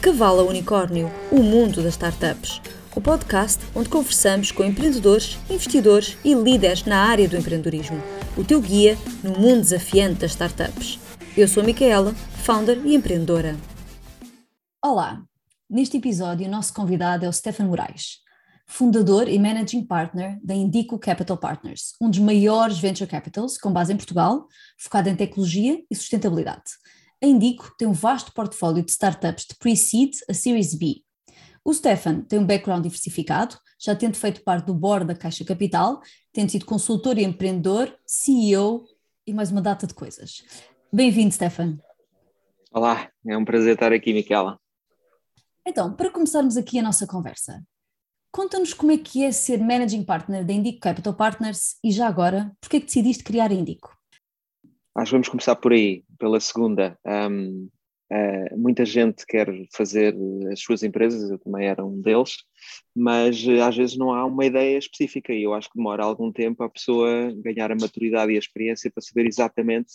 De a Unicórnio, o mundo das startups. O podcast onde conversamos com empreendedores, investidores e líderes na área do empreendedorismo. O teu guia no mundo desafiante das startups. Eu sou a Micaela, founder e empreendedora. Olá! Neste episódio, o nosso convidado é o Stefan Moraes, fundador e managing partner da Indico Capital Partners, um dos maiores venture capitals com base em Portugal, focado em tecnologia e sustentabilidade. A Indico tem um vasto portfólio de startups de pre-seed a Series B. O Stefan tem um background diversificado, já tendo feito parte do board da Caixa Capital, tendo sido consultor e empreendedor, CEO e mais uma data de coisas. Bem-vindo, Stefan. Olá, é um prazer estar aqui, Miquela. Então, para começarmos aqui a nossa conversa, conta-nos como é que é ser Managing Partner da Indico Capital Partners e já agora, por que é que decidiste criar a Indico? Acho que vamos começar por aí, pela segunda. Um, uh, eh, muita gente quer fazer as suas empresas, eu também era um deles, mas uh, às vezes não há uma ideia específica e eu acho que demora algum tempo a pessoa ganhar a maturidade e a experiência para saber exatamente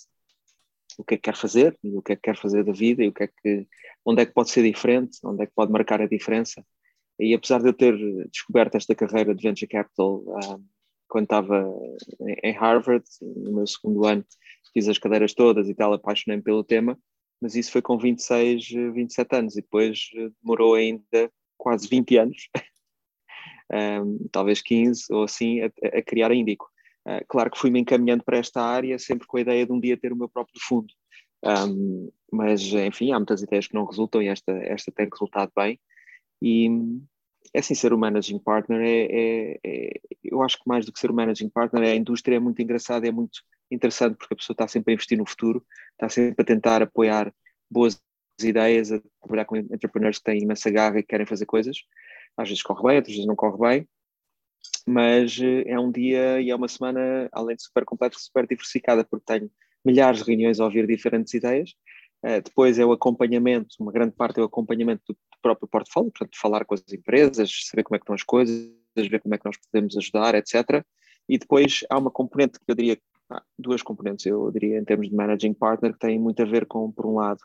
o que é que quer fazer, e o que é que quer fazer da vida e o que é que, onde é que pode ser diferente, onde é que pode marcar a diferença. E apesar de eu ter descoberto esta carreira de Venture Capital quando estava em Harvard, no meu segundo ano, fiz as cadeiras todas e tal, apaixonei-me pelo tema, mas isso foi com 26, 27 anos e depois eh, demorou ainda quase 20 anos, um, talvez 15 ou assim, a, a criar a Indico. Uh, claro que fui-me encaminhando para esta área, sempre com a ideia de um dia ter o meu próprio fundo. Um, mas, enfim, há muitas ideias que não resultam e esta, esta tem resultado bem. E é assim, ser o managing partner é, é, é, eu acho que mais do que ser o managing partner, é a indústria é muito engraçada, é muito interessante porque a pessoa está sempre a investir no futuro, está sempre a tentar apoiar boas ideias, a trabalhar com entrepreneurs que têm imensa garra e querem fazer coisas. Às vezes corre bem, outras vezes não corre bem, mas eh, é um dia e é uma semana, além de super completa, super diversificada, porque tenho milhares de reuniões a ouvir diferentes ideias. Uh, depois é o acompanhamento, uma grande parte é o acompanhamento do próprio portfólio, portanto, falar com as empresas, saber como é que estão as coisas, ver como é que nós podemos ajudar, etc. E depois há uma componente que eu diria duas componentes, eu diria, em termos de managing partner, que têm muito a ver com, por um lado,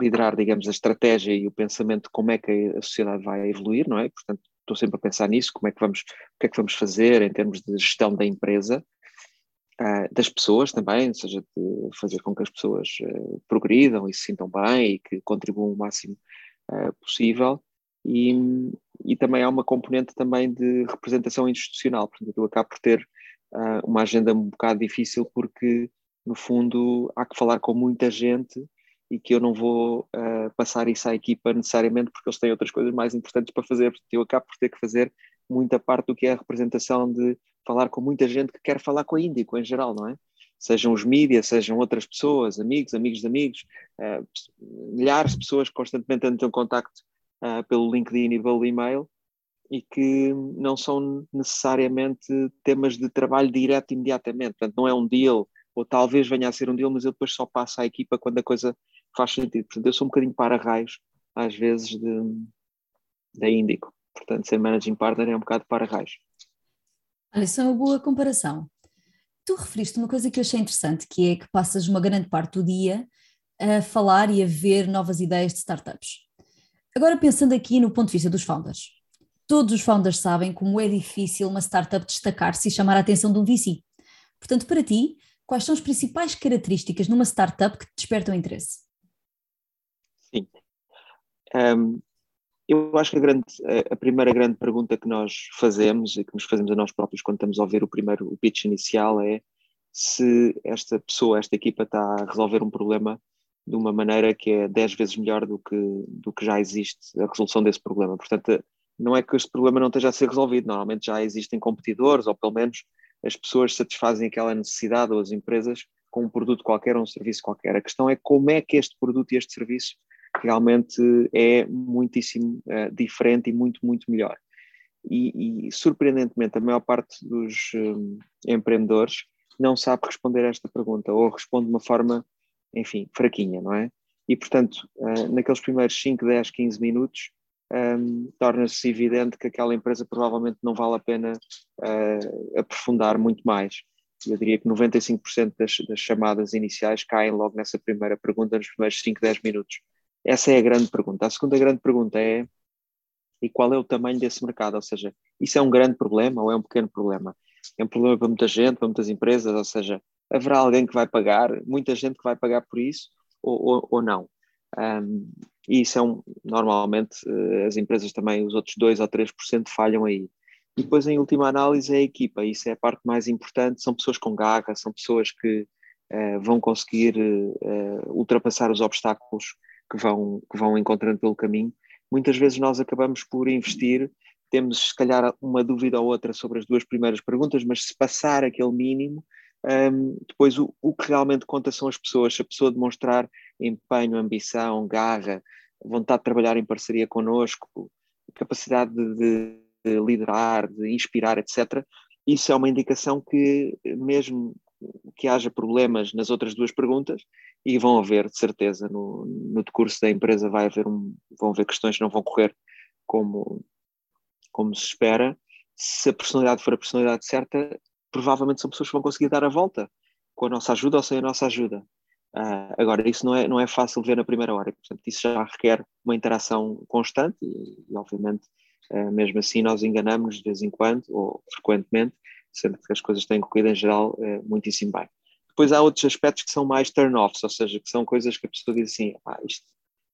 liderar, digamos, a estratégia e o pensamento de como é que a sociedade vai evoluir, não é? Portanto, estou sempre a pensar nisso, como é que vamos, o que é que vamos fazer em termos de gestão da empresa, das pessoas também, ou seja, de fazer com que as pessoas uh, progridam e se sintam bem e que contribuam o máximo uh, possível. E, e também há uma componente também de representação institucional, portanto, eu acabo por ter uma agenda um bocado difícil porque, no fundo, há que falar com muita gente e que eu não vou uh, passar isso à equipa necessariamente porque eles têm outras coisas mais importantes para fazer. Portanto, eu acabo por ter que fazer muita parte do que é a representação de falar com muita gente que quer falar com a Índico em geral, não é? Sejam os mídias, sejam outras pessoas, amigos, amigos de amigos, uh, milhares de pessoas constantemente entram em contacto uh, pelo LinkedIn e pelo e-mail e que não são necessariamente temas de trabalho direto imediatamente. Portanto, não é um deal, ou talvez venha a ser um deal, mas eu depois só passo à equipa quando a coisa faz sentido. Portanto, eu sou um bocadinho para-raios, às vezes, de, da Índico. Portanto, ser managing partner é um bocado para-raios. Olha, isso é uma boa comparação. Tu referiste uma coisa que eu achei interessante, que é que passas uma grande parte do dia a falar e a ver novas ideias de startups. Agora, pensando aqui no ponto de vista dos founders, Todos os founders sabem como é difícil uma startup destacar-se e chamar a atenção de um VC. Portanto, para ti, quais são as principais características numa startup que te despertam interesse? Sim. Um, eu acho que a, grande, a, primeira grande pergunta que nós fazemos e que nos fazemos a nós próprios quando estamos a ouvir o primeiro o pitch inicial é se esta pessoa, esta equipa está a resolver um problema de uma maneira que é 10 vezes melhor do que, do que já existe a resolução desse problema. Portanto, não é que este problema não esteja a ser resolvido, normalmente já existem competidores, ou pelo menos as pessoas satisfazem aquela necessidade, ou as empresas, com um produto qualquer ou um serviço qualquer. A questão é como é que este produto e este serviço realmente é muitíssimo uh, diferente e muito, muito melhor. E, e, surpreendentemente, a maior parte dos um, empreendedores não sabe responder a esta pergunta, ou responde de uma forma, enfim, fraquinha, não é? E, portanto, uh, naqueles primeiros 5, 10, 15 minutos, um, torna-se evidente que aquela empresa provavelmente não vale a pena uh, aprofundar muito mais. Eu diria que 95% das, das, chamadas iniciais caem logo nessa primeira pergunta, nos primeiros 5, 10 minutos. Essa é a grande pergunta. A segunda grande pergunta é e qual é o tamanho desse mercado? Ou seja, isso é um grande problema ou é um pequeno problema? É um problema para muita gente, para muitas empresas, ou seja, haverá alguém que vai pagar, muita gente que vai pagar por isso ou, ou, ou não. Um, e é um, normalmente eh, as empresas também, os outros 2 ou 3% falham aí. E depois, em última análise, é a equipa, isso é a parte mais importante, são pessoas com garra, são pessoas que uh, vão conseguir uh, ultrapassar os obstáculos que vão, que vão encontrando pelo caminho. Muitas vezes nós acabamos por investir, temos se calhar uma dúvida ou outra sobre as duas primeiras perguntas, mas se passar aquele mínimo, um, depois o, o que realmente conta são as pessoas, se a pessoa demonstrar empenho, ambição, garra, vontade de trabalhar em parceria connosco, capacidade de, de liderar, de inspirar, etc. Isso é uma indicação que, mesmo que haja problemas nas outras duas perguntas, e vão haver, de certeza, no, no decurso da empresa vai haver um, vão haver questões que não vão correr como, como se espera. Se a personalidade for a personalidade certa, provavelmente são pessoas que vão conseguir dar a volta com a nossa ajuda ou sem a nossa ajuda. Uh, agora, isso não é, não é fácil ver na primeira hora, portanto, isso já requer uma interação constante e, e obviamente, uh, mesmo assim, nós enganamos de vez em quando ou frequentemente, sendo que as coisas têm corrido em geral uh, muitíssimo bem. Depois há outros aspectos que são mais turn-offs, ou seja, que são coisas que a pessoa diz assim: ah, isto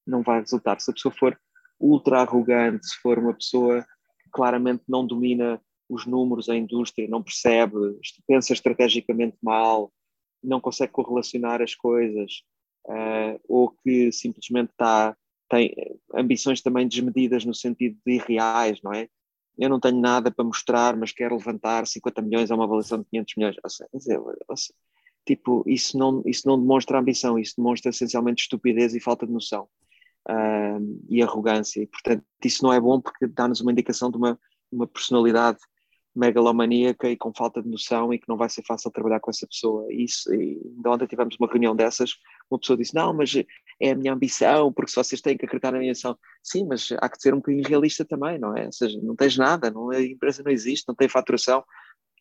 não vai resultar. Se a pessoa for ultra arrogante, se for uma pessoa que claramente não domina os números, a indústria, não percebe, pensa estrategicamente mal, não consegue correlacionar as coisas, uh, ou que simplesmente está, tem ambições também desmedidas no sentido de irreais, não é? Eu não tenho nada para mostrar, mas quero levantar 50 milhões a uma avaliação de 500 milhões. Ou seja, ou seja, tipo, isso não, isso não demonstra ambição, isso demonstra essencialmente estupidez e falta de noção uh, e arrogância. E, portanto, isso não é bom porque dá-nos uma indicação de uma, uma personalidade megalomaníaca e com falta de noção e que não vai ser fácil trabalhar com essa pessoa. Isso, e ainda ontem tivemos uma reunião dessas, uma pessoa disse, não, mas é a minha ambição, porque se vocês têm que acreditar na minha ambição. Sim, mas há que ser um bocadinho realista também, não é? Ou seja, não tens nada, não, a empresa não existe, não tem faturação,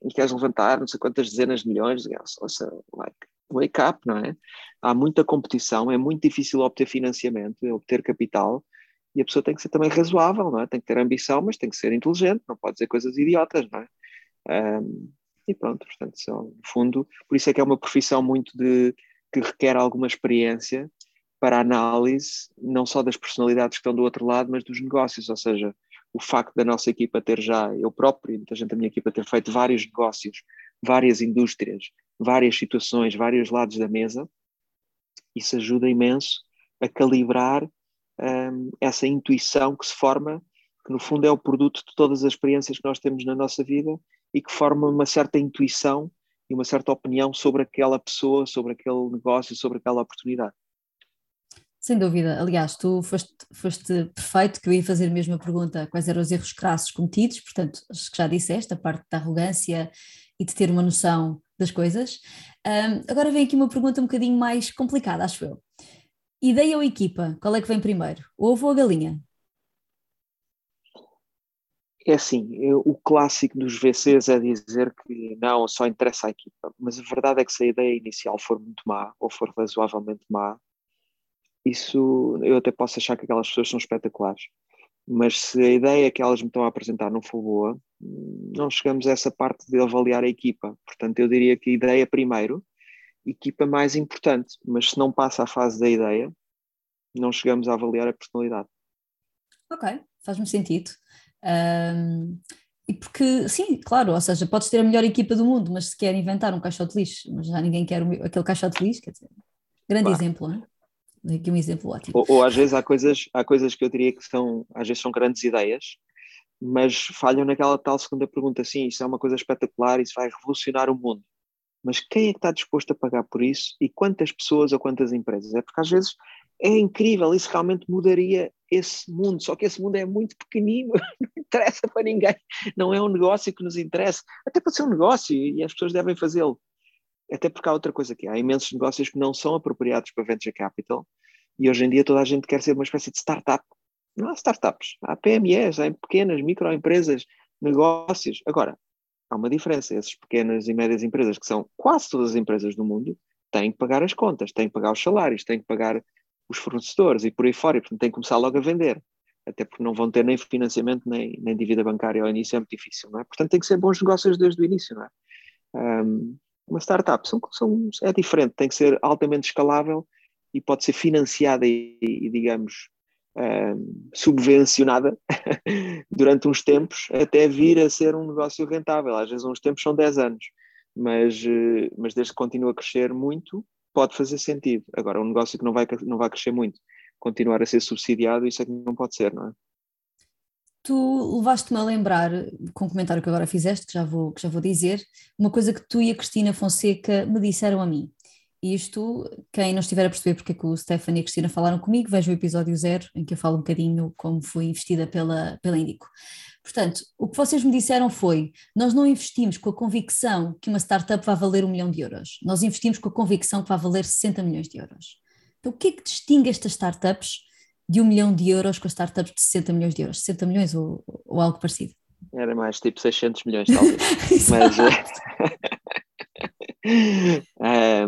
e queres levantar não sei quantas dezenas de milhões, seja, like, wake up, não é? Há muita competição, é muito difícil obter financiamento, obter capital, e a pessoa tem que ser também razoável, não é? Tem que ter ambição, mas tem que ser inteligente, não pode dizer coisas idiotas, não é? Um, e pronto, portanto, só, no fundo, por isso é que é uma profissão muito de que requer alguma experiência para análise, não só das personalidades que estão do outro lado, mas dos negócios, ou seja, o facto da nossa equipa ter já, eu próprio e muita gente da minha equipa ter feito vários negócios, várias indústrias, várias situações, vários lados da mesa, isso ajuda imenso a calibrar um, essa intuição que se forma, que no fundo é o produto de todas as experiências que nós temos na nossa vida e que forma uma certa intuição e uma certa opinião sobre aquela pessoa, sobre aquele negócio, sobre aquela oportunidade. Sem dúvida. Aliás, tu foste, foste perfeito, que eu ia fazer a mesma pergunta, quais eram os erros crassos cometidos, portanto, acho que já disseste, a parte da arrogância e de ter uma noção das coisas. Um, agora vem aqui uma pergunta um bocadinho mais complicada, acho eu. Ideia ou equipa? Qual é que vem primeiro? O ovo ou a galinha? É assim, eu, o clássico dos VCs é dizer que não, só interessa a equipa, mas a verdade é que se a ideia inicial for muito má ou for razoavelmente má, isso eu até posso achar que aquelas pessoas são espetaculares. Mas se a ideia que elas me estão a apresentar não for boa, não chegamos a essa parte de avaliar a equipa. Portanto, eu diria que ideia primeiro, equipa mais importante, mas se não passa a fase da ideia, não chegamos a avaliar a personalidade. Ok, faz-me sentido. Um, e porque, sim, claro, ou seja, podes ter a melhor equipa do mundo, mas se quer inventar um caixote de lixo, mas já ninguém quer aquele caixote de lixo, quer dizer, grande exemplo, não é? Aqui um exemplo ótimo. Ou, ou, às vezes há coisas, há coisas que eu diria que são, às vezes são grandes ideias, mas falham naquela tal segunda pergunta, sim, isso é uma coisa espetacular, isso vai revolucionar o mundo mas quem é que está disposto a pagar por isso e quantas pessoas ou quantas empresas? É porque às vezes é incrível, isso realmente mudaria esse mundo, só que esse mundo é muito pequenino, não interessa para ninguém, não é um negócio que nos interessa, até pode ser um negócio e as pessoas devem fazê-lo. Até porque há outra coisa que há imensos negócios que não são apropriados para venture capital e hoje em dia toda a gente quer ser uma espécie de startup. Não há startups, há PMEs, há pequenas, microempresas, negócios. Agora, há uma diferença. Essas pequenas e médias empresas, que são quase todas as empresas do mundo, têm que pagar as contas, têm que pagar os salários, têm que pagar os fornecedores e por aí fora, e portanto têm que começar logo a vender, até porque não vão ter nem financiamento nem, nem dívida bancária ao início, é muito difícil, não é? Portanto tem que ser bons negócios desde o início, não é? Um, uma startup são, são, é diferente, tem que ser altamente escalável e pode ser financiada e, e digamos, um, subvencionada durante uns tempos até vir a ser um negócio rentável. Às vezes uns tempos são 10 anos, mas, eh, mas desde que continua a crescer muito, pode fazer sentido. Agora, um negócio que não vai, não vai crescer muito, continuar a ser subsidiado, isso é que não pode ser, não é? Tu levaste-me a lembrar, com o comentário que agora fizeste, que já, vou, que já vou dizer, uma coisa que tu e a Cristina Fonseca me disseram a mim. Isto, quem não estiver a perceber porque é que o Stefano e a Cristina falaram comigo, veja o episódio zero, em que eu falo um bocadinho como fui investida pela, pela Indico. Portanto, o que vocês me disseram foi: nós não investimos com a convicção que uma startup vai valer um milhão de euros, nós investimos com a convicção que vai valer 60 milhões de euros. Então, o que é que distingue estas startups de um milhão de euros com as startups de 60 milhões de euros? 60 milhões ou, ou algo parecido? Era mais tipo 600 milhões, talvez. Mas.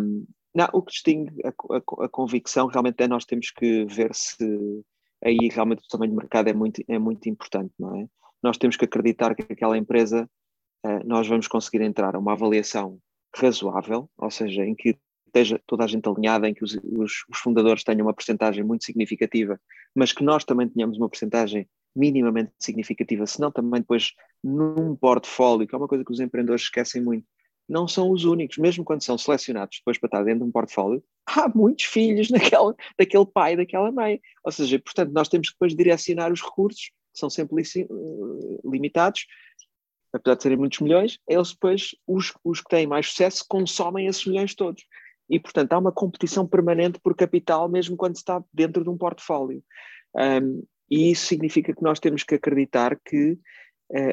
um, Não, o que distingue a, a, a, convicção realmente é nós temos que ver se aí realmente o tamanho do mercado é muito, é muito importante, não é? Nós temos que acreditar que aquela empresa uh, nós vamos conseguir entrar a uma avaliação razoável, ou seja, em que esteja toda a gente alinhada, em que os, os, os fundadores tenham uma percentagem muito significativa, mas que nós também tenhamos uma percentagem minimamente significativa, senão também depois num portfólio, que é uma coisa que os empreendedores esquecem muito, não são os únicos, mesmo quando são selecionados depois para estar dentro de um portfólio, há muitos filhos naquela, daquele pai, daquela mãe. Ou seja, portanto, nós temos que depois direcionar os recursos, que são sempre eh, limitados, apesar de serem muitos milhões, eles depois, os, os que têm mais sucesso, consomem esses milhões todos. E, portanto, há uma competição permanente por capital, mesmo quando se está dentro de um portfólio. Um, e isso significa que nós temos que acreditar que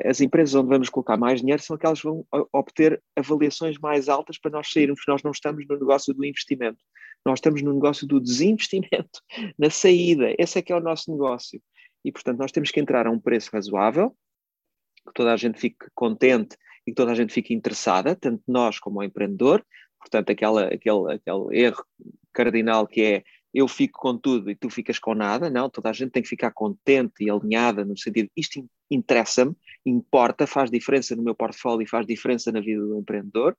as empresas onde vamos colocar mais dinheiro são aquelas que vão obter avaliações mais altas para nós sairmos. Nós não estamos no negócio do investimento, nós estamos no negócio do desinvestimento, na saída. Esse é que é o nosso negócio. E, portanto, nós temos que entrar a um preço razoável, que toda a gente fique contente e que toda a gente fique interessada, tanto nós como o empreendedor. Portanto, aquela, aquele, aquele erro cardinal que é eu fico com tudo e tu ficas com nada, não, toda a gente tem que ficar contente e alinhada no sentido, isto interessa-me, importa, faz diferença no meu portfólio e faz diferença na vida do empreendedor,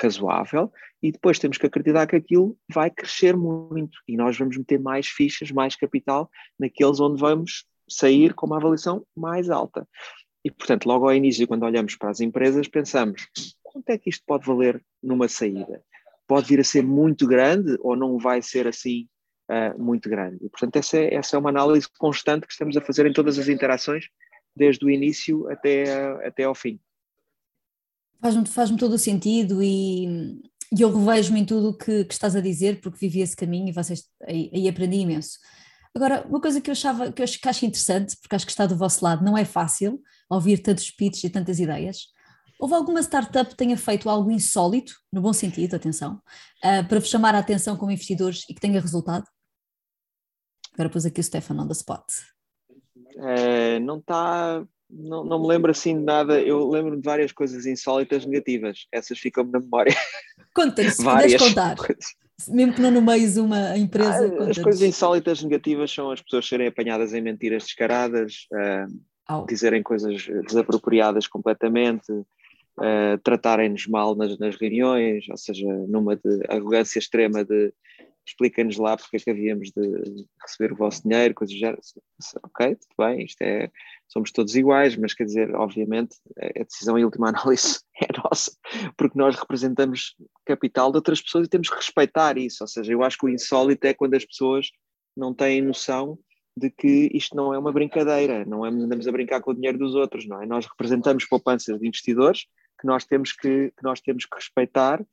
razoável, e depois temos que acreditar que aquilo vai crescer muito e nós vamos meter mais fichas, mais capital naqueles onde vamos sair com uma avaliação mais alta. E, portanto, logo ao início, quando olhamos para as empresas, pensamos, quanto é que isto pode valer numa saída? pode vir a ser muito grande ou não vai ser assim uh, muito grande. E, portanto, essa é, essa é uma análise constante que estamos a fazer em todas as interações, desde o início até, até ao fim. Faz-me faz todo o sentido e, e eu revejo-me em tudo o que, que, estás a dizer, porque vivi esse caminho e vocês aí, aí aprendi imenso. Agora, uma coisa que eu achava que eu acho, que acho interessante, porque acho que está do vosso lado, não é fácil ouvir tantos pitches e tantas ideias, Houve alguma startup que tenha feito algo insólito, no bom sentido, atenção, uh, para vos chamar a atenção como investidores e que tenha resultado? Agora pus aqui o Stefano on the spot. É, não está. Não, não me lembro assim de nada. Eu lembro de várias coisas insólitas negativas. Essas ficam-me na memória. Conta-nos, se puderes contar. Coisas. Mesmo que não nomeies uma empresa. Ah, as coisas insólitas negativas são as pessoas serem apanhadas em mentiras descaradas, uh, dizerem coisas desapropriadas completamente, uh, tratarem-nos mal nas, nas, reuniões, ou seja, numa de arrogância extrema de explica-nos lá porque é que havíamos de receber o vosso dinheiro, coisas género. Ok, tudo bem, isto é, somos todos iguais, mas quer dizer, obviamente, a decisão em última análise é nossa, porque nós representamos capital de outras pessoas e temos que respeitar isso. Ou seja, eu acho que o insólito é quando as pessoas não têm noção de que isto não é uma brincadeira, não é andamos a brincar com o dinheiro dos outros, não é? Nós representamos poupanças de investidores que nós temos que, que nós temos que respeitar,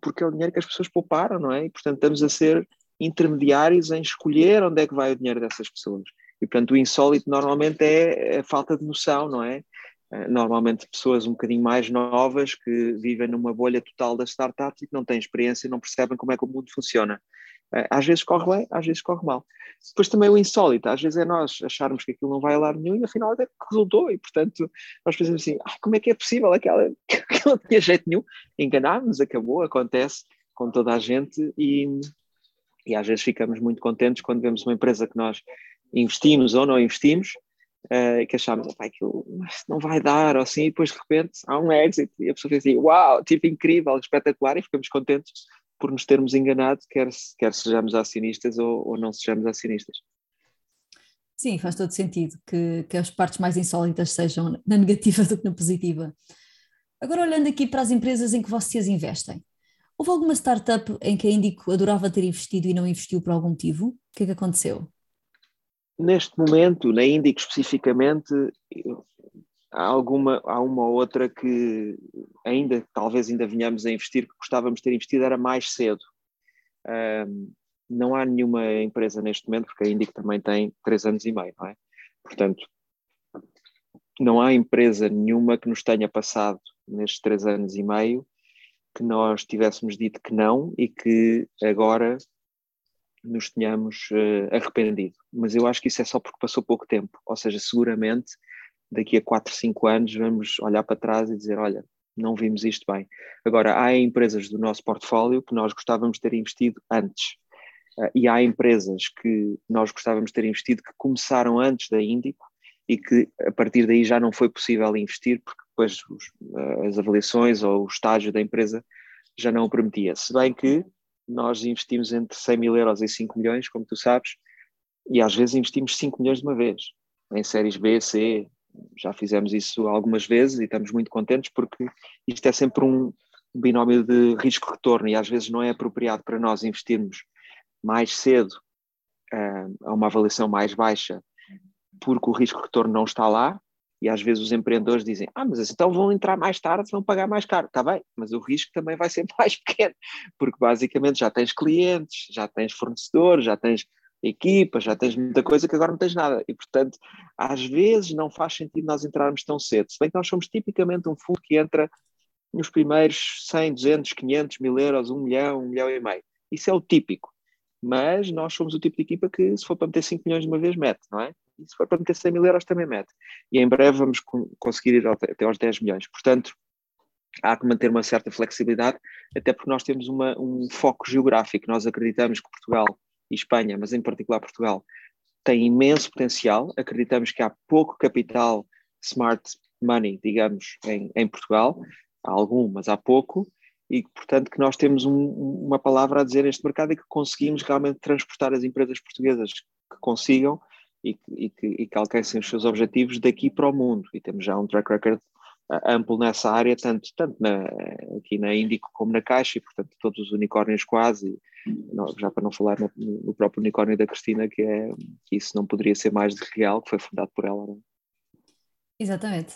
porque é o dinheiro que as pessoas pouparam, não é? E, portanto, estamos a ser intermediários em escolher onde é que vai o dinheiro dessas pessoas. E, portanto, o insólito normalmente é a falta de noção, não é? Eh, normalmente pessoas um bocadinho mais novas que vivem numa bolha total das startups e que não têm experiência e não percebem como é que o mundo funciona. Eh, às vezes corre bem, às vezes corre mal. Depois também o insólito, às vezes é nós acharmos que aquilo não vai a lado nenhum e afinal até resultou, e portanto nós pensamos assim: ah, como é que é possível aquela que não tinha jeito nenhum? Enganámos, acabou, acontece com toda a gente e, E às vezes ficamos muito contentes quando vemos uma empresa que nós investimos ou não investimos, uh, que achamos, que aquilo não vai dar, ou assim, e depois de repente há um exit e a pessoa diz assim, uau, tipo incrível, espetacular, e ficamos contentes por nos termos enganado, quer, quer sejamos acionistas ou, ou não sejamos acionistas. Sim, faz todo sentido que, que as partes mais insólitas sejam na negativa do que na positiva. Agora, olhando aqui para as empresas em que vocês investem, houve alguma startup em que a Indico adorava ter investido e não investiu por algum motivo? O que é que aconteceu? Neste momento, na Indico especificamente, há alguma há uma ou outra que ainda talvez ainda venhamos a investir que gostávamos de ter investido era mais cedo não há nenhuma empresa neste momento porque a Indico também tem três anos e meio não é portanto não há empresa nenhuma que nos tenha passado nestes três anos e meio que nós tivéssemos dito que não e que agora nos tenhamos uh, arrependido. Mas eu acho que isso é só porque passou pouco tempo. Ou seja, seguramente daqui a 4, 5 anos vamos olhar para trás e dizer: olha, não vimos isto bem. Agora, há empresas do nosso portfólio que nós gostávamos de ter investido antes. Uh, e há empresas que nós gostávamos de ter investido que começaram antes da Índico e que a partir daí já não foi possível investir porque depois os, uh, as avaliações ou o estágio da empresa já não o permitia. Se bem que nós investimos entre 100 mil euros e 5 milhões, como tu sabes, e às vezes investimos 5 milhões de uma vez, em séries B, C, já fizemos isso algumas vezes e estamos muito contentes porque isto é sempre um binómio de risco-retorno e às vezes não é apropriado para nós investirmos mais cedo uh, a uma avaliação mais baixa porque o risco-retorno não está lá e às vezes os empreendedores dizem ah, mas então vão entrar mais tarde, vão pagar mais caro. Está bem, mas o risco também vai ser mais pequeno porque basicamente já tens clientes, já tens fornecedores, já tens equipa, já tens muita coisa que agora não tens nada. E, portanto, às vezes não faz sentido nós entrarmos tão cedo. Se bem que nós somos tipicamente um fundo que entra nos primeiros 100, 200, 500 mil euros, 1 milhão, 1 milhão e meio. Isso é o típico. Mas nós somos o tipo de equipa que, se for para meter 5 milhões de uma vez, mete, não é? E se for para meter 100 mil euros, também mete. E em breve vamos conseguir ir até aos 10 milhões. Portanto, há que manter uma certa flexibilidade, até porque nós temos uma, um foco geográfico. Nós acreditamos que Portugal e Espanha, mas em particular Portugal, tem imenso potencial. Acreditamos que há pouco capital smart money, digamos, em, em Portugal. Há algum, mas há pouco. E, portanto, que nós temos um, uma palavra a dizer neste mercado e que conseguimos realmente transportar as empresas portuguesas que consigam e, e, que, e que alcancem os seus objetivos daqui para o mundo. E temos já um track record amplo nessa área, tanto, tanto na, aqui na Índico como na Caixa, e portanto todos os unicórnios quase, já para não falar no, no, próprio unicórnio da Cristina, que é que isso não poderia ser mais de real, que foi fundado por ela. Não? É? Exatamente.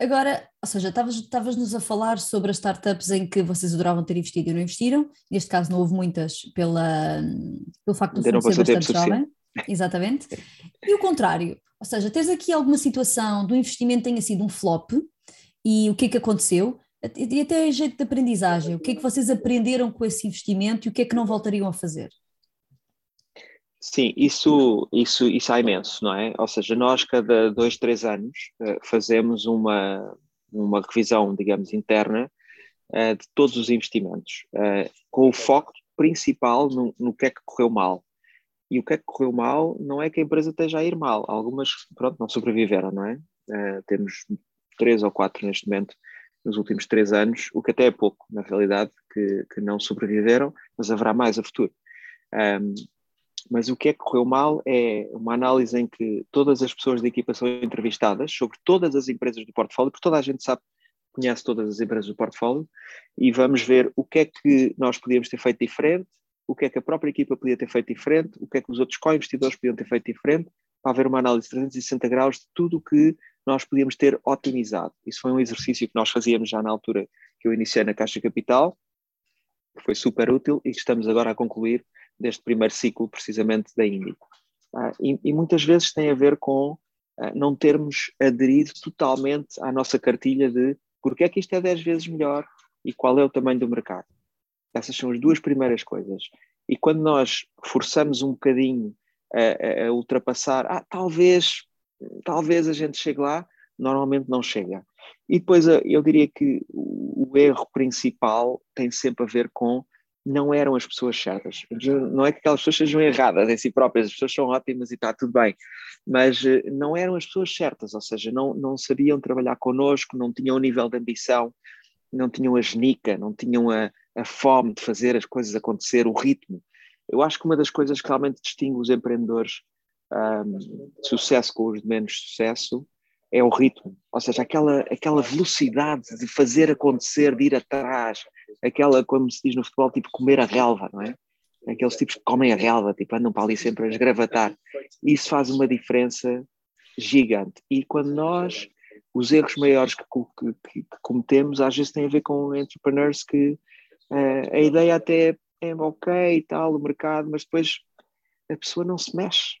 Agora, ou seja, estavas-nos a falar sobre as startups em que vocês adoravam ter investido e não investiram, neste caso não houve muitas pela, pelo facto de ser bastante jovem. Exatamente. E o contrário, ou seja, tens aqui alguma situação do investimento tenha sido um flop e o que é que aconteceu? E até jeito de aprendizagem, o que é que vocês aprenderam com esse investimento e o que é que não voltariam a fazer? Sim, isso, isso, isso há imenso, não é? Ou seja, nós cada dois, três anos eh, fazemos uma, uma revisão, digamos, interna eh, de todos os investimentos, eh, com o foco principal no, no que é que correu mal. E o que é que correu mal não é que a empresa esteja a ir mal. Algumas, pronto, não sobreviveram, não é? temos três ou quatro neste momento, nos últimos três anos, o que até é pouco, na realidade, que, que não sobreviveram, mas haverá mais a futuro. Um, mas o que é que correu mal é uma análise em que todas as pessoas da equipa são entrevistadas sobre todas as empresas do portfólio, porque toda a gente sabe, conhece todas as empresas do portfólio, e vamos ver o que é que nós podíamos ter feito diferente, o que é que a própria equipa podia ter feito diferente, o que é que os outros co-investidores podiam ter feito diferente, para haver uma análise de 360 graus de tudo o que nós podíamos ter otimizado. Isso foi um exercício que nós fazíamos já na altura que eu iniciei na Caixa Capital, que foi super útil e estamos agora a concluir deste primeiro ciclo, precisamente da Índico. Ah, e, e, muitas vezes tem a ver com ah, não termos aderido totalmente à nossa cartilha de porque é que isto é 10 vezes melhor e qual é o tamanho do mercado. Essas são as duas primeiras coisas. E quando nós forçamos um bocadinho a, a ultrapassar, ah, talvez talvez a gente chegue lá, normalmente não chega. E depois eh, eu diria que o erro principal tem sempre a ver com não eram as pessoas certas. Não é que aquelas pessoas sejam erradas em si próprias, as pessoas são ótimas e está tudo bem, mas eh, não eram as pessoas certas, ou seja, não, não sabiam trabalhar connosco, não tinham o nível de ambição, não tinham a genica, não tinham a, a fome de fazer as coisas acontecer, o ritmo. Eu acho que uma das coisas que realmente distingue os empreendedores um, sucesso com os de menos sucesso é o ritmo, ou seja, aquela, aquela velocidade de fazer acontecer, de ir atrás, aquela, como se diz no futebol, tipo comer a relva, não é? Aqueles tipos que comem a relva, tipo andam para ali sempre a esgravatar. Isso faz uma diferença gigante. E quando nós, os erros maiores que, que, que cometemos, às vezes têm a ver com entrepreneurs que uh, a ideia até é ok e tal, o mercado, mas depois a pessoa não se mexe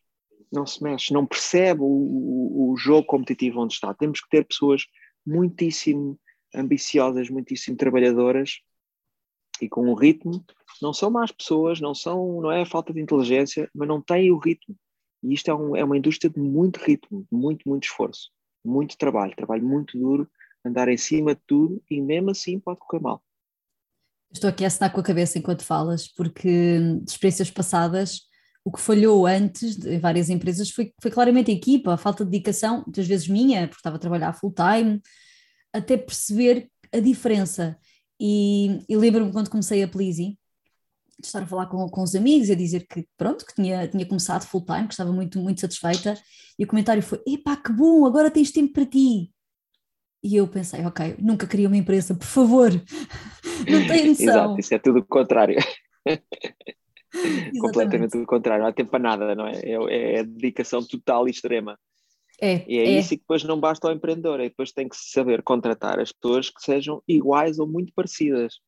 não se mexe, não percebe o, o, jogo competitivo onde está. Temos que ter pessoas muitíssimo ambiciosas, muitíssimo trabalhadoras e com o ritmo. Não são más pessoas, não são, não é falta de inteligência, mas não têm o ritmo. E isto é, um, é uma indústria de muito ritmo, de muito, muito esforço, muito trabalho, trabalho muito duro, andar em cima de tudo e mesmo assim pode correr mal. Estou aqui a assinar com a cabeça enquanto falas, porque de experiências passadas o que falhou antes em várias empresas foi, foi claramente a equipa, a falta de dedicação, muitas vezes minha, porque estava a trabalhar full time, até perceber a diferença. E, e lembro-me quando comecei a Pleasy, de estar a falar com, com os amigos e a dizer que pronto, que tinha, tinha começado full time, que estava muito, muito satisfeita, e o comentário foi: epá, que bom, agora tens tempo para ti. E eu pensei, ok, nunca queria uma empresa, por favor, não tenho noção. Exato, isso é tudo o contrário. completamente o contrário, não há tempo para nada, não é? É, é dedicação total e extrema. É, e é, é, isso que depois não basta ao empreendedor, é depois tem que saber contratar as pessoas que sejam iguais ou muito parecidas.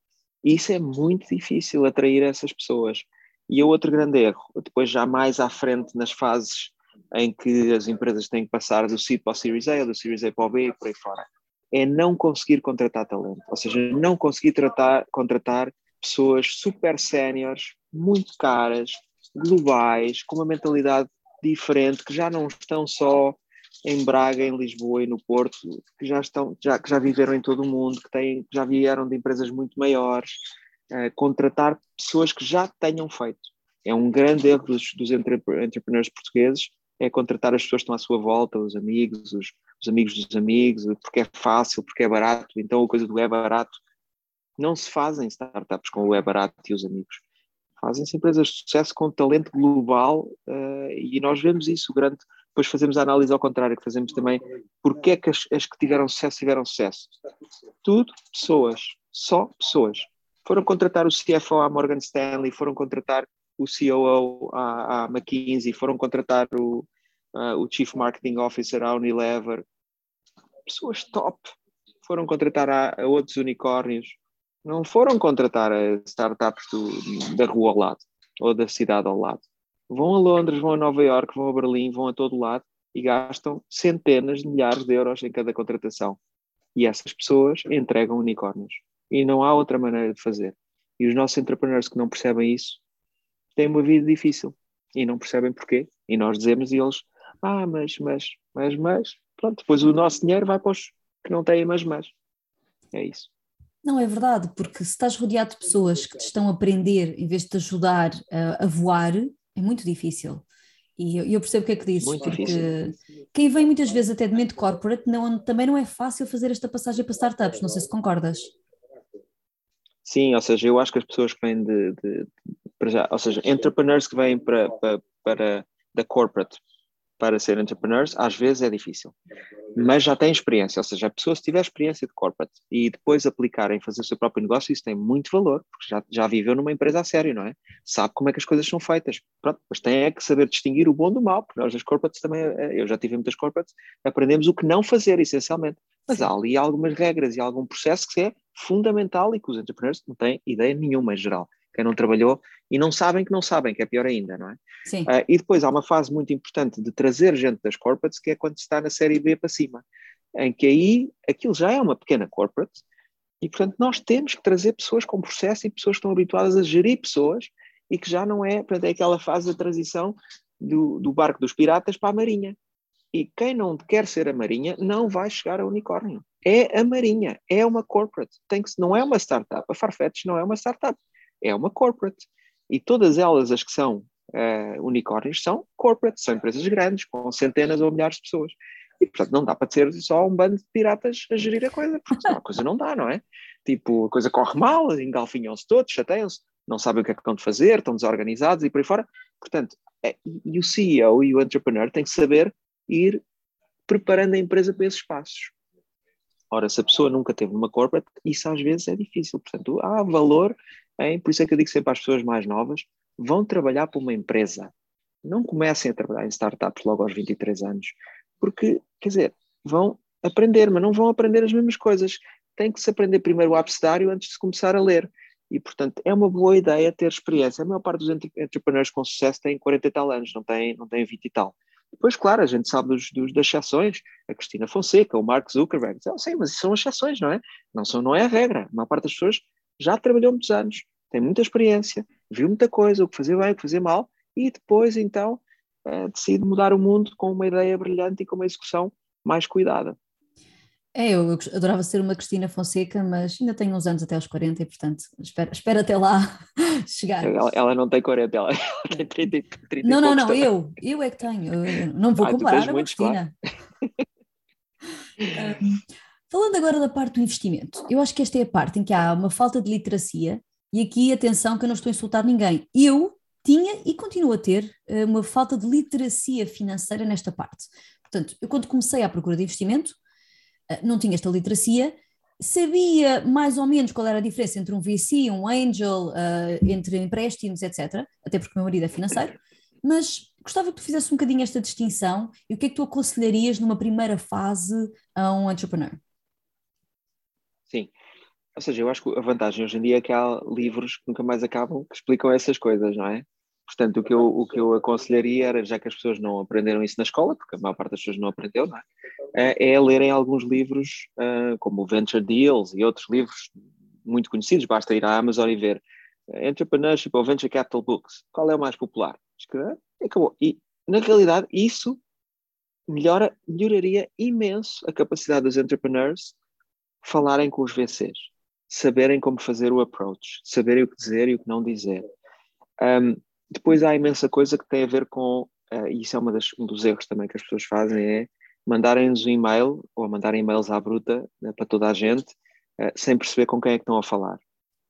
E isso é muito difícil atrair essas pessoas. E o outro grande erro, depois já mais à frente nas fases em que as empresas têm que passar do seed para o Series A, do Series A para o B e por aí fora, é não conseguir contratar talento, ou seja, não conseguir tratar, contratar pessoas super séniores, muito caras, globais, com uma mentalidade diferente, que já não estão só em Braga, em Lisboa e no Porto, que já estão, já, que já viveram em todo o mundo, que, têm, já vieram de empresas muito maiores, uh, contratar pessoas que já tenham feito. É um grande erro dos, dos entrepreneurs portugueses, é contratar as pessoas que estão à sua volta, os amigos, os, os amigos dos amigos, porque é fácil, porque é barato, então a coisa do é barato não se fazem startups com o é barato e os amigos. Fazem-se empresas de sucesso com talento global uh, e nós vemos isso grande. Depois fazemos a análise ao contrário, que fazemos também porque é que as, as que tiveram sucesso tiveram sucesso. Tudo pessoas, só pessoas. Foram contratar o CFO à Morgan Stanley, foram contratar o COO à, à McKinsey, foram contratar o, uh, o Chief Marketing Officer à Unilever. Pessoas top. Foram contratar a, a outros unicórnios não foram contratar startups do, da rua ao lado ou da cidade ao lado. Vão a Londres, vão a Nova York, vão a Berlim, vão a todo lado e gastam centenas de milhares de euros em cada contratação. E essas pessoas entregam unicórnios. E não há outra maneira de fazer. E os nossos entrepreneurs que não percebem isso têm uma vida difícil e não percebem porquê. E nós dizemos e eles, ah, mas, mas, mas, mas, pronto, depois o nosso dinheiro vai para os que não têm mas, mas. É isso. Não, é verdade, porque se estás rodeado de pessoas que te estão a aprender em vez de te ajudar a, a voar, é muito difícil. E eu, eu, percebo o que é que dizes, muito porque difícil. quem vem muitas vezes até de mente corporate não, também não é fácil fazer esta passagem para startups, não sei se concordas. Sim, ou seja, eu acho que as pessoas que vêm de, de, de já, ou seja, entrepreneurs que vêm para, para, para da corporate para ser entrepreneurs, às vezes é difícil. Mas já tem experiência, ou seja, a pessoa se tiver experiência de corporate e depois aplicar em fazer o seu próprio negócio, isso tem muito valor, porque já, já viveu numa empresa a sério, não é? Sabe como é que as coisas são feitas. Pronto, mas tem é que saber distinguir o bom do mal, porque nós das corporates também, eh, eu já tive muitas corporates, aprendemos o que não fazer, essencialmente. Mas há ali algumas regras e algum processo que é fundamental e que os entrepreneurs não têm ideia nenhuma em geral quem não trabalhou, e não sabem que não sabem, que é pior ainda, não é? Sim. Uh, e depois há uma fase muito importante de trazer gente das corporates, que é quando se está na série B para cima, em que aí aquilo já é uma pequena corporate, e portanto nós temos que trazer pessoas com processo e pessoas que estão habituadas a gerir pessoas, e que já não é, portanto, é aquela fase da transição do, do barco dos piratas para a marinha. E quem não quer ser a marinha não vai chegar ao unicórnio. É a marinha, é uma corporate, tem que, não é uma startup. A Farfetch não é uma startup é uma corporate. E todas elas, as que são uh, unicórnios, são corporate, são empresas grandes, com centenas ou milhares de pessoas. E, portanto, não dá para ser só um bando de piratas a gerir a coisa, porque a coisa não dá, não é? Tipo, a coisa corre mal, engalfinham-se todos, chateiam-se, não sabem o que é que estão de fazer, estão desorganizados e por aí fora. Portanto, é, e o CEO e o entrepreneur têm que saber ir preparando a empresa para esses passos. Ora, se a pessoa nunca teve uma corporate, isso às vezes é difícil. Portanto, há valor em, por isso é que eu digo sempre às pessoas mais novas, vão trabalhar para uma empresa. Não comecem a trabalhar em startups logo aos 23 anos, porque, quer dizer, vão aprender, mas não vão aprender as mesmas coisas. Tem que se aprender primeiro o abecedário antes de começar a ler. E, portanto, é uma boa ideia ter experiência. A maior parte dos entrepreneurs com sucesso tem 40 e tal anos, não tem, não tem 20 e tal. Depois, claro, a gente sabe dos, dos, das exceções, a Cristina Fonseca, o Mark Zuckerberg, não sei, mas isso são exceções, não é? Não, são, não é a regra. A maior parte das pessoas já trabalhou muitos anos, tem muita experiência, viu muita coisa, o que fazer bem, o que fazer mal, e depois, então, uh, decide mudar o mundo com uma ideia brilhante e com uma execução mais cuidada. É, eu, adorava ser uma Cristina Fonseca, mas ainda tenho uns anos até aos 40 e, portanto, espero, espero até lá chegar. Ela, ela, não tem 40, ela, tem 30, 30 Não, não, não, também. eu, eu é que tenho. Eu não vou ah, comparar a Cristina. um, falando agora da parte do investimento, eu acho que esta é a parte em que há uma falta de literacia, e aqui atenção que eu não estou a insultar ninguém. Eu tinha e continuo a ter eh, uma falta de literacia financeira nesta parte. Portanto, eu quando comecei à procura de investimento, eh, não tinha esta literacia, sabia mais ou menos qual era a diferença entre um VC, um angel, uh, entre empréstimos, etc. Até porque o meu marido é financeiro, mas gostava que tu fizesse um bocadinho esta distinção e o que é que tu aconselharias numa primeira fase a um entrepreneur? Sim, ou seja, eu acho que a vantagem hoje em dia é que há livros que nunca mais acabam que explicam essas coisas, não é? Portanto, o que, eu, o que eu aconselharia era, já que as pessoas não aprenderam isso na escola, porque a maior parte das pessoas não aprendeu, não é? é, é lerem alguns livros, uh, como Venture Deals e outros livros muito conhecidos. Basta ir à Amazon e ver Entrepreneurship ou Venture Capital Books. Qual é o mais popular? E acabou. E, na realidade, isso melhora, melhoraria imenso a capacidade dos entrepreneurs falarem com os VCs, saberem como fazer o approach, saberem o que dizer e o que não dizer. Um, depois há imensa coisa que tem a ver com, uh, e isso é das, um dos erros também que as pessoas fazem, é mandarem-nos um e-mail ou mandarem e-mails à bruta né, para toda a gente, uh, sem perceber com quem é que estão a falar.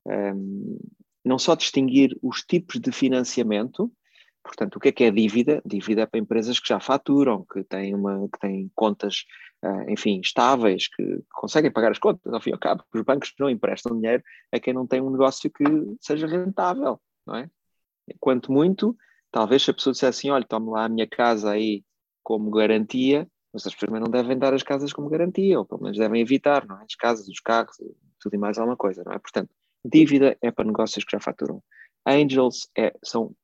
Um, não só distinguir os tipos de financiamento, portanto, o que é que é dívida? Dívida é para empresas que já faturam, que têm, uma, que têm contas, enfim, estáveis, que conseguem pagar as contas, ao fim e ao cabo, os bancos não emprestam dinheiro a quem não tem um negócio que seja rentável, não é? Quanto muito, talvez se a pessoa dissesse assim, olha, tome lá a minha casa aí como garantia, mas as pessoas não devem dar as casas como garantia, ou pelo menos devem evitar, não é? As casas, os carros, tudo e mais alguma coisa, não é? Portanto, dívida é para negócios que já faturam. Angels é, são,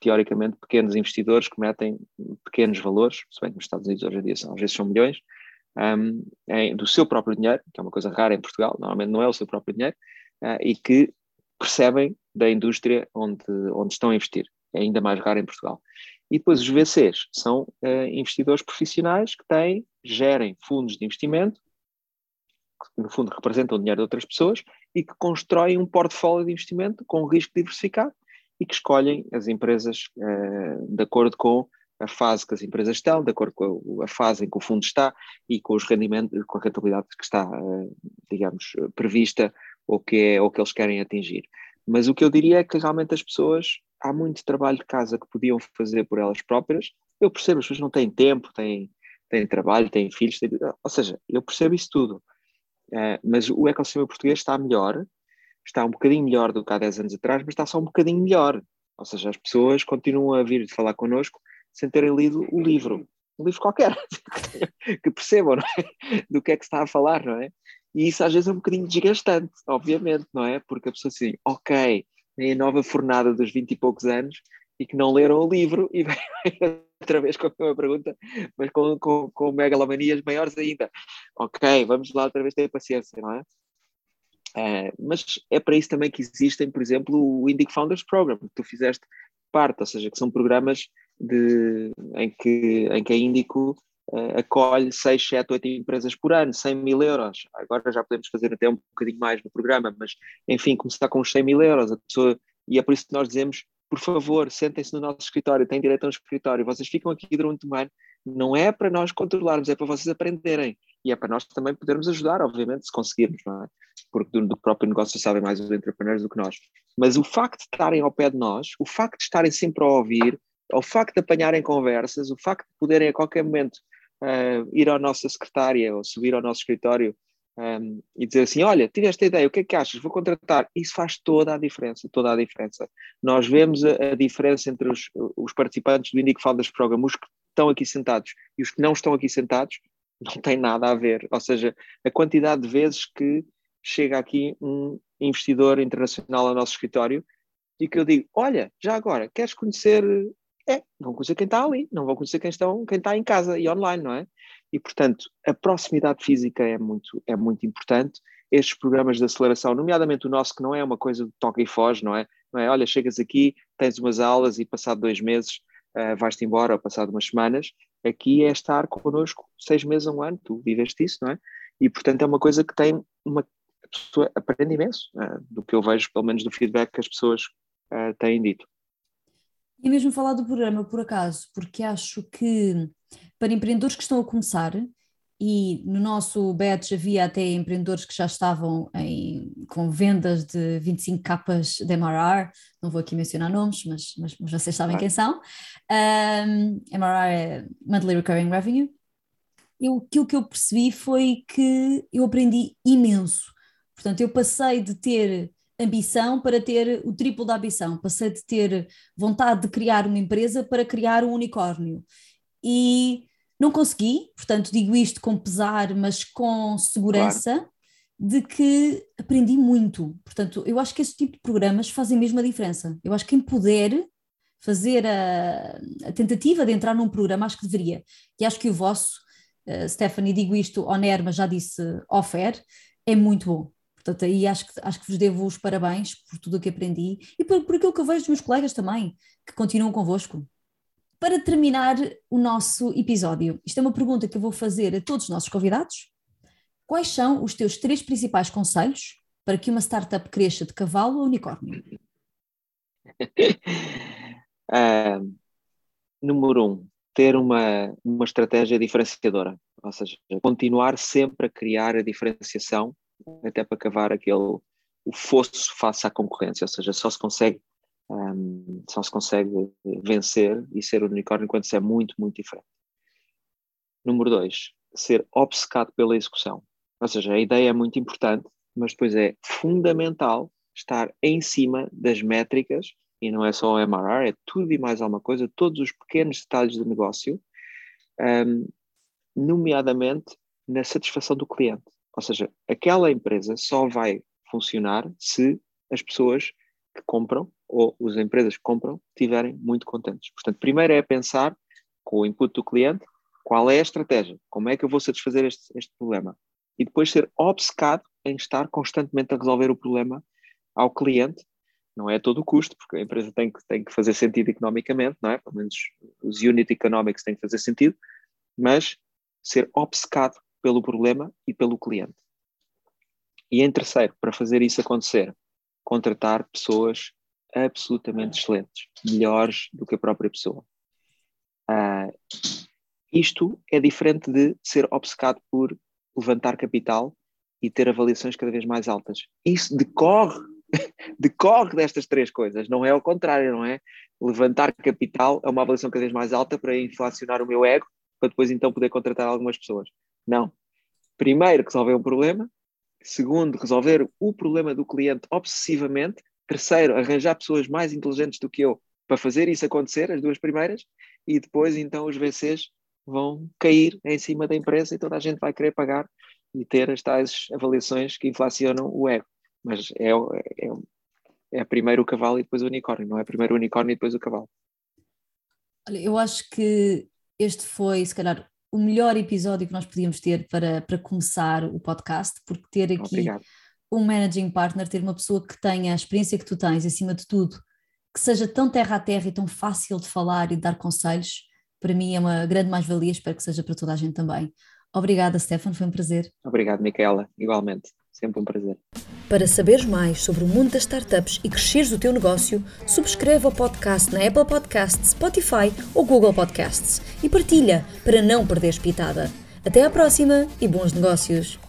teoricamente, pequenos investidores que metem pequenos valores, se bem que nos Estados Unidos hoje em dia são, às vezes são milhões, um, do seu próprio dinheiro, que é uma coisa rara em Portugal, normalmente não é o seu próprio dinheiro, uh, e que percebem da indústria onde, onde estão a investir. É ainda mais raro em Portugal. E depois os VCs são uh, investidores profissionais que têm, gerem fundos de investimento, que no fundo representam o dinheiro de outras pessoas e que constroem um portfólio de investimento com risco diversificado e que escolhem as empresas uh, de acordo com a fase que as empresas estão, de acordo com a fase em que o fundo está e com os rendimentos, com a rentabilidade que está, uh, digamos, prevista ou que, é, ou que eles querem atingir. Mas o que eu diria é que realmente as pessoas há muito trabalho de casa que podiam fazer por elas próprias. Eu percebo, as pessoas não têm tempo, têm, têm trabalho, têm filhos, têm, ou seja, eu percebo isso tudo. Uh, mas o ecossistema português está melhor, está um bocadinho melhor do que há 10 anos atrás, mas está só um bocadinho melhor. Ou seja, as pessoas continuam a vir falar connosco sem terem lido o livro. Um livro qualquer, que percebam é? do que é que se está a falar, não é? E isso às vezes é um bocadinho desgastante, obviamente, não é? Porque a pessoa assim, ok, em nova fornada dos 20 e poucos anos e que não leram o livro e vem outra vez com a mesma pergunta, mas com, com, com megalomanias maiores ainda. Ok, vamos lá outra vez ter paciência, não é? Uh, mas é para isso também que existem, por exemplo, o Indic Founders Program, que tu fizeste parte, ou seja, que são programas de, em, que, em que a Indico uh, acolhe 6, 7, 8 empresas por ano, 100 mil euros. Agora já podemos fazer até um bocadinho mais no programa, mas enfim, começar com os 100 mil euros. A pessoa, e é por isso que nós dizemos: por favor, sentem-se no nosso escritório, têm direito a um escritório, vocês ficam aqui durante um ano. Não é para nós controlarmos, é para vocês aprenderem. E é para nós também podermos ajudar, obviamente, se conseguirmos, não é? Porque do, do próprio negócio sabem mais os entrepreneurs do que nós. Mas o facto de estarem ao pé de nós, o facto de estarem sempre a ouvir, o facto de apanharem conversas, o facto de poderem a qualquer momento uh, ir à nossa secretária ou subir ao nosso escritório um, e dizer assim: Olha, tive esta ideia, o que é que achas? Vou contratar. Isso faz toda a diferença, toda a diferença. Nós vemos a, a diferença entre os, os, participantes do Indico Founders Program, os que estão aqui sentados e os que não estão aqui sentados, não tem nada a ver. Ou seja, a quantidade de vezes que chega aqui um investidor internacional ao nosso escritório e que eu digo: Olha, já agora, queres conhecer é, vão conhecer quem está ali, não vão conhecer quem, estão, quem está em casa e online, não é? E, portanto, a proximidade física é muito, é muito importante. Estes programas de aceleração, nomeadamente o nosso, que não é uma coisa de toca e foge, não é? Não é? Olha, chegas aqui, tens umas aulas e passado dois meses uh, vais-te embora, ou passado umas semanas. Aqui é estar connosco seis meses, um ano, tu viveste isso, não é? E, portanto, é uma coisa que tem uma. A pessoa aprende imenso, uh, do que eu vejo, pelo menos do feedback que as pessoas uh, têm dito. E mesmo falar do programa, por acaso, porque acho que para empreendedores que estão a começar, e no nosso batch havia até empreendedores que já estavam em, com vendas de 25 capas de MRR, não vou aqui mencionar nomes, mas, mas, vocês sabem quem são. Um, MRR é Monthly Recurring Revenue. E aquilo que eu percebi foi que eu aprendi imenso. Portanto, eu passei de ter ambição para ter o triplo da ambição. Passei de ter vontade de criar uma empresa para criar um unicórnio. E não consegui, portanto, digo isto com pesar, mas com segurança. Claro. De que aprendi muito. Portanto, eu acho que esse tipo de programas fazem mesmo a diferença. Eu acho que quem puder fazer a, a tentativa de entrar num programa, acho que deveria. E acho que o vosso, uh, Stephanie, digo isto on air, mas já disse off-air, é muito bom. Portanto, aí acho que, acho que vos devo os parabéns por tudo o que aprendi e por, por aquilo que eu vejo dos meus colegas também, que continuam convosco. Para terminar o nosso episódio, isto é uma pergunta que eu vou fazer a todos os nossos convidados. Quais são os teus três principais conselhos para que uma startup cresça de cavalo a unicórnio? uh, número um, ter uma, uma estratégia diferenciadora, ou seja, continuar sempre a criar a diferenciação até para cavar aquele o fosso face à concorrência, ou seja, só se consegue um, só se consegue vencer e ser um unicórnio quando se é muito, muito diferente. Número dois, ser obcecado pela execução. Ou seja, a ideia é muito importante, mas depois é fundamental estar em cima das métricas, e não é só o MRR, é tudo e mais alguma coisa, todos os pequenos detalhes do negócio, um, nomeadamente na satisfação do cliente. Ou seja, aquela empresa só vai funcionar se as pessoas que compram ou as empresas que compram estiverem muito contentes. Portanto, primeiro é pensar com o input do cliente qual é a estratégia, como é que eu vou satisfazer este, este problema. E depois ser obcecado em estar constantemente a resolver o problema ao cliente. Não é todo o custo, porque a empresa tem que, tem que fazer sentido economicamente, não é? Pelo menos os unit economics têm que fazer sentido, mas ser obcecado pelo problema e pelo cliente. E em terceiro, para fazer isso acontecer, contratar pessoas absolutamente excelentes, melhores do que a própria pessoa. Uh, isto é diferente de ser obcecado por levantar capital e ter avaliações cada vez mais altas. Isso decorre, decorre destas três coisas, não é ao contrário, não é? Levantar capital é uma avaliação cada vez mais alta para inflacionar o meu ego, para depois então poder contratar algumas pessoas. Não. Primeiro, resolver um problema. Segundo, resolver o problema do cliente obsessivamente. Terceiro, arranjar pessoas mais inteligentes do que eu para fazer isso acontecer, as duas primeiras. E depois, então, os VCs vão cair em cima da empresa e toda a gente vai querer pagar e ter as tais avaliações que inflacionam o ego. Mas é, é, é primeiro o cavalo e depois o unicórnio, não é primeiro o unicórnio e depois o cavalo. Olha, eu acho que este foi, se calhar, o melhor episódio que nós podíamos ter para, para começar o podcast, porque ter aqui Obrigado. um managing partner, ter uma pessoa que tenha a experiência que tu tens, acima de tudo, que seja tão terra a terra e tão fácil de falar e de dar conselhos, para mim é uma grande mais-valia, espero que seja para toda a gente também. Obrigada, Stefan, foi um prazer. Obrigado, Micaela, igualmente. Sempre um prazer. Para saberes mais sobre o mundo das startups e cresceres o teu negócio, subscreve o podcast na Apple Podcasts, Spotify ou Google Podcasts e partilha para não perderes pitada. Até à próxima e bons negócios!